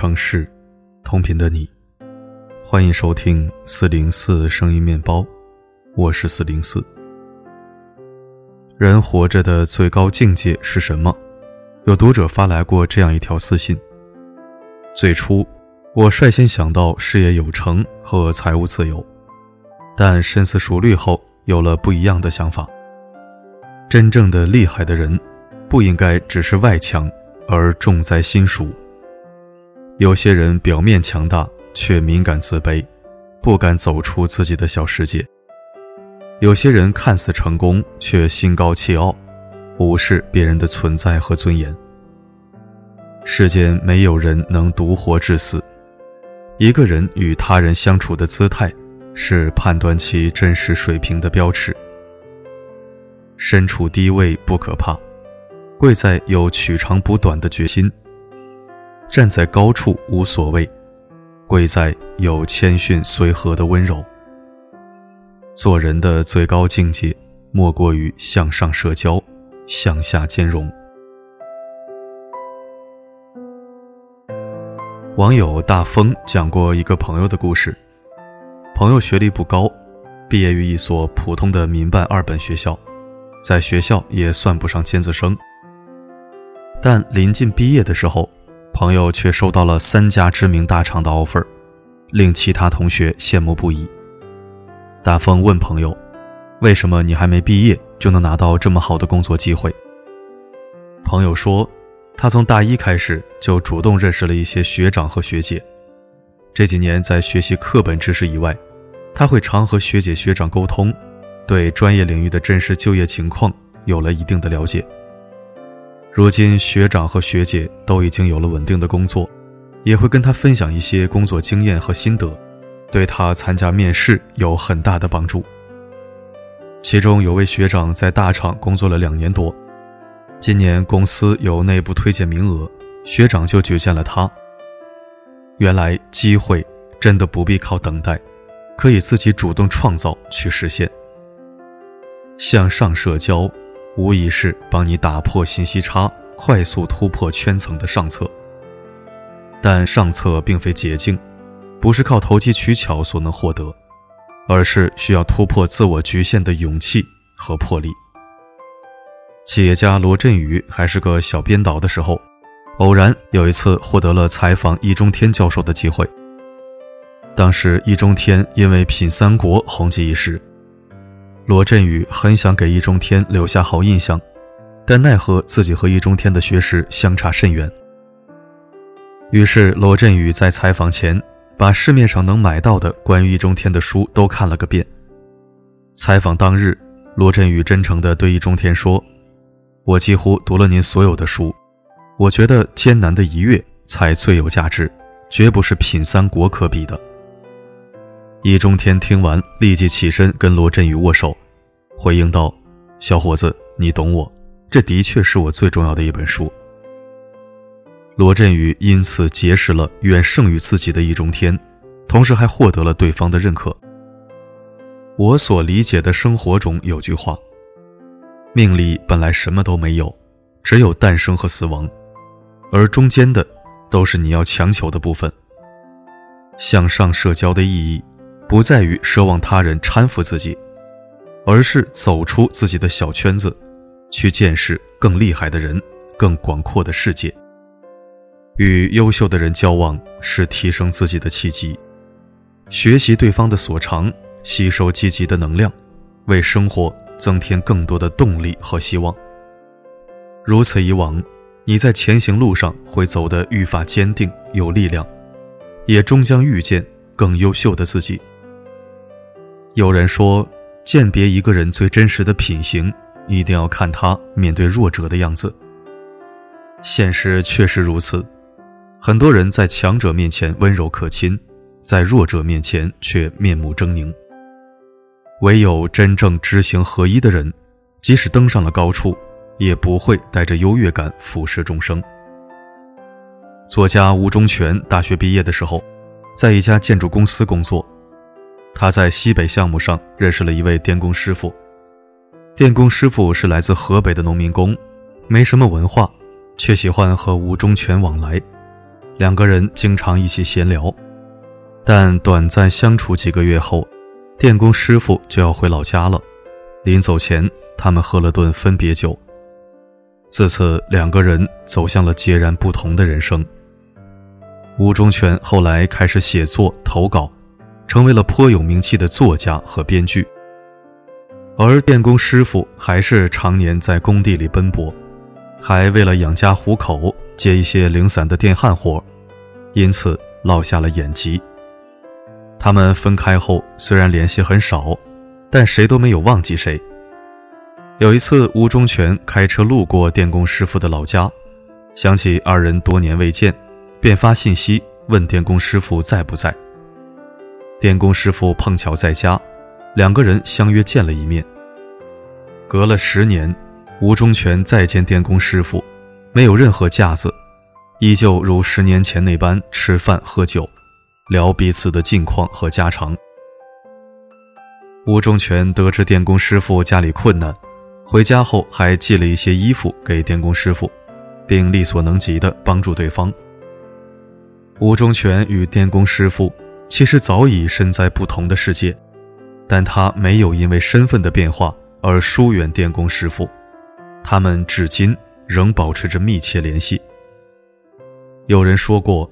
城市，同频的你，欢迎收听四零四声音面包，我是四零四。人活着的最高境界是什么？有读者发来过这样一条私信。最初，我率先想到事业有成和财务自由，但深思熟虑后，有了不一样的想法。真正的厉害的人，不应该只是外强，而重在心熟。有些人表面强大，却敏感自卑，不敢走出自己的小世界；有些人看似成功，却心高气傲，无视别人的存在和尊严。世间没有人能独活至死，一个人与他人相处的姿态，是判断其真实水平的标尺。身处低位不可怕，贵在有取长补短的决心。站在高处无所谓，贵在有谦逊随和的温柔。做人的最高境界，莫过于向上社交，向下兼容。网友大风讲过一个朋友的故事。朋友学历不高，毕业于一所普通的民办二本学校，在学校也算不上尖子生。但临近毕业的时候，朋友却收到了三家知名大厂的 offer，令其他同学羡慕不已。大风问朋友：“为什么你还没毕业就能拿到这么好的工作机会？”朋友说：“他从大一开始就主动认识了一些学长和学姐，这几年在学习课本知识以外，他会常和学姐学长沟通，对专业领域的真实就业情况有了一定的了解。”如今学长和学姐都已经有了稳定的工作，也会跟他分享一些工作经验和心得，对他参加面试有很大的帮助。其中有位学长在大厂工作了两年多，今年公司有内部推荐名额，学长就举荐了他。原来机会真的不必靠等待，可以自己主动创造去实现。向上社交。无疑是帮你打破信息差、快速突破圈层的上策。但上策并非捷径，不是靠投机取巧所能获得，而是需要突破自我局限的勇气和魄力。企业家罗振宇还是个小编导的时候，偶然有一次获得了采访易中天教授的机会。当时易中天因为品三国红极一时。罗振宇很想给易中天留下好印象，但奈何自己和易中天的学识相差甚远。于是罗振宇在采访前把市面上能买到的关于易中天的书都看了个遍。采访当日，罗振宇真诚地对易中天说：“我几乎读了您所有的书，我觉得艰难的一跃才最有价值，绝不是品三国可比的。”易中天听完，立即起身跟罗振宇握手，回应道：“小伙子，你懂我，这的确是我最重要的一本书。”罗振宇因此结识了远胜于自己的易中天，同时还获得了对方的认可。我所理解的生活中有句话：“命里本来什么都没有，只有诞生和死亡，而中间的都是你要强求的部分。”向上社交的意义。不在于奢望他人搀扶自己，而是走出自己的小圈子，去见识更厉害的人、更广阔的世界。与优秀的人交往是提升自己的契机，学习对方的所长，吸收积极的能量，为生活增添更多的动力和希望。如此以往，你在前行路上会走得愈发坚定有力量，也终将遇见更优秀的自己。有人说，鉴别一个人最真实的品行，一定要看他面对弱者的样子。现实确实如此，很多人在强者面前温柔可亲，在弱者面前却面目狰狞。唯有真正知行合一的人，即使登上了高处，也不会带着优越感俯视众生。作家吴忠全大学毕业的时候，在一家建筑公司工作。他在西北项目上认识了一位电工师傅，电工师傅是来自河北的农民工，没什么文化，却喜欢和吴忠全往来。两个人经常一起闲聊。但短暂相处几个月后，电工师傅就要回老家了。临走前，他们喝了顿分别酒。自此，两个人走向了截然不同的人生。吴忠全后来开始写作投稿，成为了颇有名气的作家和编剧。而电工师傅还是常年在工地里奔波，还为了养家糊口接一些零散的电焊活，因此落下了眼疾。他们分开后虽然联系很少，但谁都没有忘记谁。有一次，吴忠全开车路过电工师傅的老家，想起二人多年未见，便发信息问电工师傅在不在。电工师傅碰巧在家，两个人相约见了一面。隔了十年，吴忠全再见电工师傅，没有任何架子，依旧如十年前那般吃饭喝酒，聊彼此的近况和家常。吴忠全得知电工师傅家里困难。回家后还寄了一些衣服给电工师傅，并力所能及地帮助对方。吴忠全与电工师傅其实早已身在不同的世界，但他没有因为身份的变化而疏远电工师傅，他们至今仍保持着密切联系。有人说过，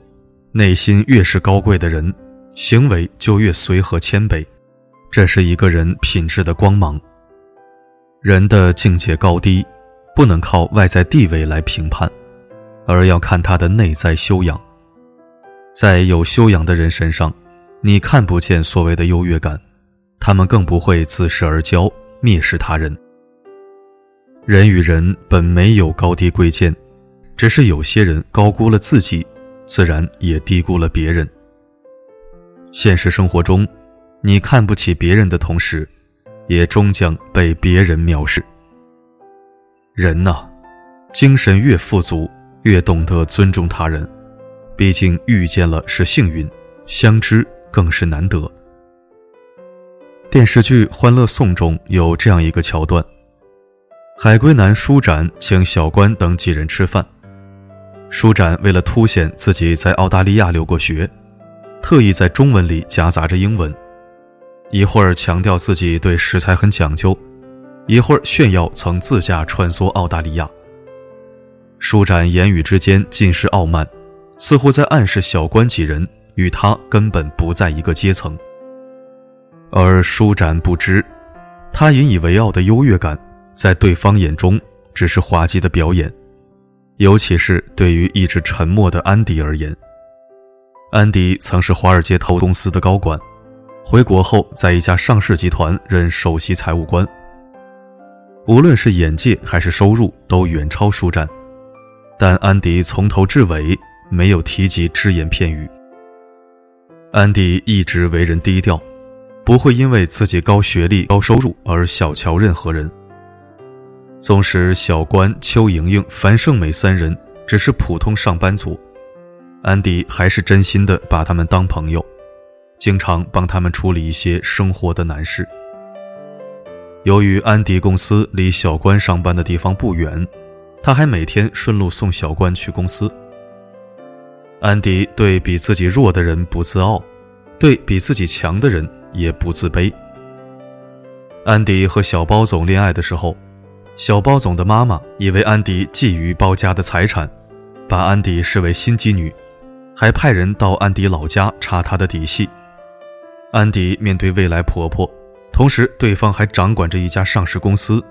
内心越是高贵的人，行为就越随和谦卑，这是一个人品质的光芒。人的境界高低，不能靠外在地位来评判，而要看他的内在修养。在有修养的人身上，你看不见所谓的优越感，他们更不会自视而骄，蔑视他人。人与人本没有高低贵贱，只是有些人高估了自己，自然也低估了别人。现实生活中，你看不起别人的同时，也终将被别人藐视。人呐，精神越富足，越懂得尊重他人。毕竟遇见了是幸运，相知更是难得。电视剧《欢乐颂》中有这样一个桥段：海归男舒展请小关等几人吃饭，舒展为了凸显自己在澳大利亚留过学，特意在中文里夹杂着英文。一会儿强调自己对食材很讲究，一会儿炫耀曾自驾穿梭澳大利亚。舒展言语之间尽是傲慢，似乎在暗示小关几人与他根本不在一个阶层。而舒展不知，他引以为傲的优越感，在对方眼中只是滑稽的表演。尤其是对于一直沉默的安迪而言，安迪曾是华尔街投公司的高管。回国后，在一家上市集团任首席财务官。无论是眼界还是收入，都远超舒展。但安迪从头至尾没有提及只言片语。安迪一直为人低调，不会因为自己高学历、高收入而小瞧任何人。纵使小关、邱莹莹、樊胜美三人只是普通上班族，安迪还是真心的把他们当朋友。经常帮他们处理一些生活的难事。由于安迪公司离小关上班的地方不远，他还每天顺路送小关去公司。安迪对比自己弱的人不自傲，对比自己强的人也不自卑。安迪和小包总恋爱的时候，小包总的妈妈以为安迪觊觎包家的财产，把安迪视为心机女，还派人到安迪老家查他的底细。安迪面对未来婆婆，同时对方还掌管着一家上市公司，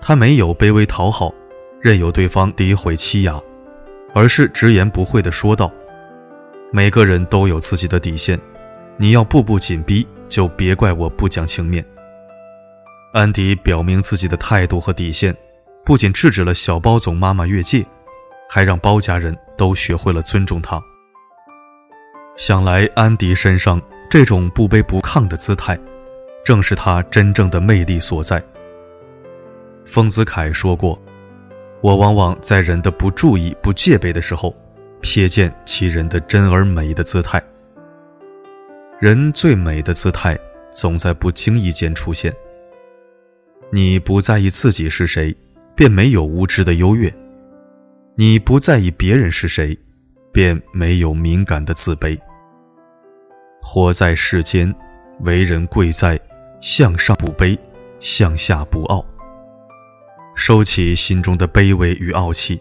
他没有卑微讨好，任由对方诋毁欺压，而是直言不讳地说道：“每个人都有自己的底线，你要步步紧逼，就别怪我不讲情面。”安迪表明自己的态度和底线，不仅制止了小包总妈妈越界，还让包家人都学会了尊重他。想来安迪身上。这种不卑不亢的姿态，正是他真正的魅力所在。丰子恺说过：“我往往在人的不注意、不戒备的时候，瞥见其人的真而美的姿态。人最美的姿态，总在不经意间出现。你不在意自己是谁，便没有无知的优越；你不在意别人是谁，便没有敏感的自卑。活在世间，为人贵在向上不卑，向下不傲。收起心中的卑微与傲气，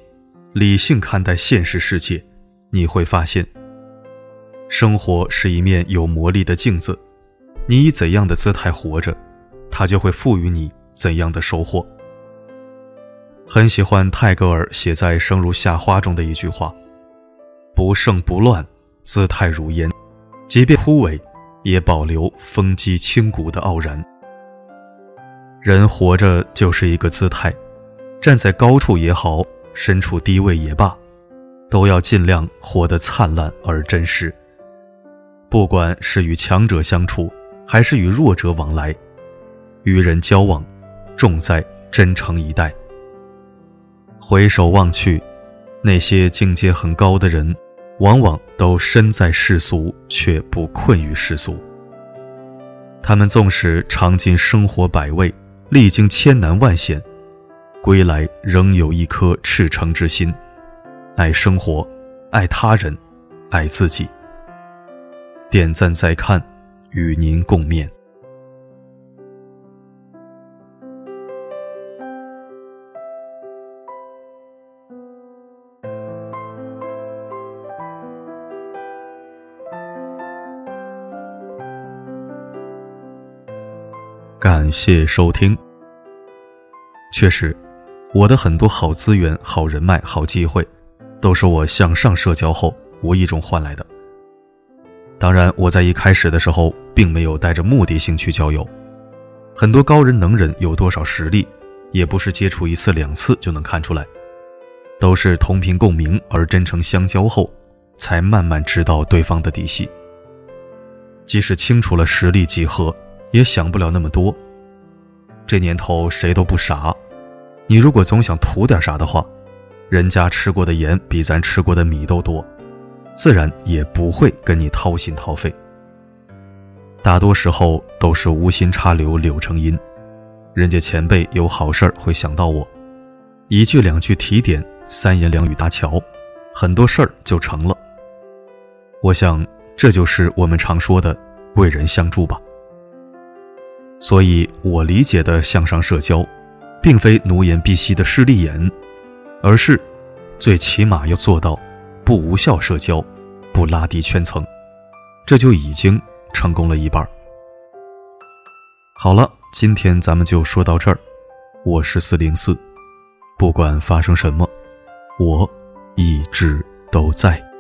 理性看待现实世界，你会发现，生活是一面有魔力的镜子。你以怎样的姿态活着，它就会赋予你怎样的收获。很喜欢泰戈尔写在《生如夏花》中的一句话：“不盛不乱，姿态如烟，即便枯萎，也保留风肌轻骨的傲然。”人活着就是一个姿态，站在高处也好，身处低位也罢，都要尽量活得灿烂而真实。不管是与强者相处，还是与弱者往来，与人交往，重在真诚以待。回首望去，那些境界很高的人，往往都身在世俗，却不困于世俗。他们纵使尝尽生活百味。历经千难万险，归来仍有一颗赤诚之心，爱生活，爱他人，爱自己。点赞再看，与您共勉。感谢收听。确实，我的很多好资源、好人脉、好机会，都是我向上社交后无意中换来的。当然，我在一开始的时候并没有带着目的性去交友。很多高人能人有多少实力，也不是接触一次两次就能看出来，都是同频共鸣而真诚相交后，才慢慢知道对方的底细。即使清楚了实力几何。也想不了那么多。这年头谁都不傻，你如果总想图点啥的话，人家吃过的盐比咱吃过的米都多，自然也不会跟你掏心掏肺。大多时候都是无心插柳柳成荫，人家前辈有好事儿会想到我，一句两句提点，三言两语搭桥，很多事儿就成了。我想这就是我们常说的贵人相助吧。所以，我理解的向上社交，并非奴颜婢膝的势利眼，而是最起码要做到不无效社交，不拉低圈层，这就已经成功了一半。好了，今天咱们就说到这儿。我是四零四，不管发生什么，我一直都在。